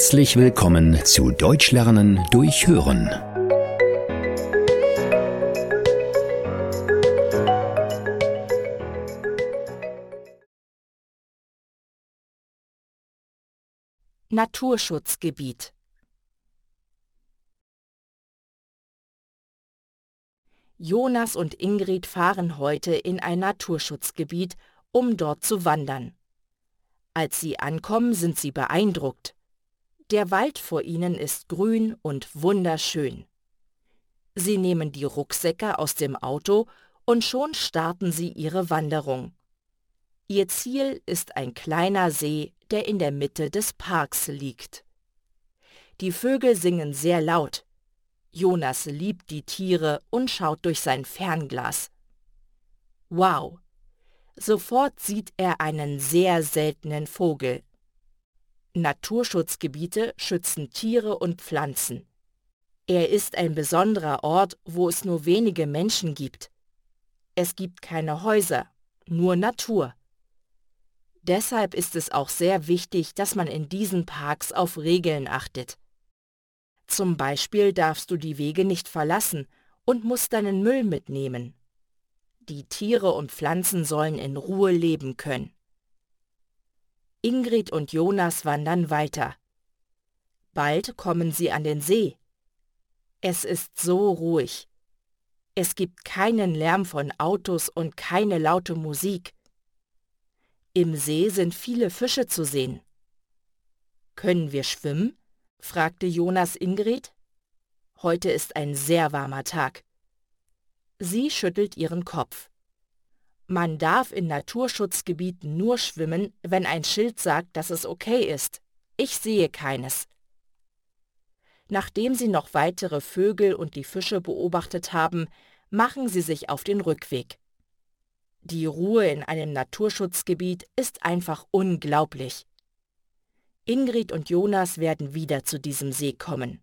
Herzlich willkommen zu Deutsch lernen durch Hören. Naturschutzgebiet Jonas und Ingrid fahren heute in ein Naturschutzgebiet, um dort zu wandern. Als sie ankommen, sind sie beeindruckt. Der Wald vor ihnen ist grün und wunderschön. Sie nehmen die Rucksäcke aus dem Auto und schon starten sie ihre Wanderung. Ihr Ziel ist ein kleiner See, der in der Mitte des Parks liegt. Die Vögel singen sehr laut. Jonas liebt die Tiere und schaut durch sein Fernglas. Wow! Sofort sieht er einen sehr seltenen Vogel. Naturschutzgebiete schützen Tiere und Pflanzen. Er ist ein besonderer Ort, wo es nur wenige Menschen gibt. Es gibt keine Häuser, nur Natur. Deshalb ist es auch sehr wichtig, dass man in diesen Parks auf Regeln achtet. Zum Beispiel darfst du die Wege nicht verlassen und musst deinen Müll mitnehmen. Die Tiere und Pflanzen sollen in Ruhe leben können. Ingrid und Jonas wandern weiter. Bald kommen sie an den See. Es ist so ruhig. Es gibt keinen Lärm von Autos und keine laute Musik. Im See sind viele Fische zu sehen. Können wir schwimmen? fragte Jonas Ingrid. Heute ist ein sehr warmer Tag. Sie schüttelt ihren Kopf. Man darf in Naturschutzgebieten nur schwimmen, wenn ein Schild sagt, dass es okay ist. Ich sehe keines. Nachdem sie noch weitere Vögel und die Fische beobachtet haben, machen sie sich auf den Rückweg. Die Ruhe in einem Naturschutzgebiet ist einfach unglaublich. Ingrid und Jonas werden wieder zu diesem See kommen.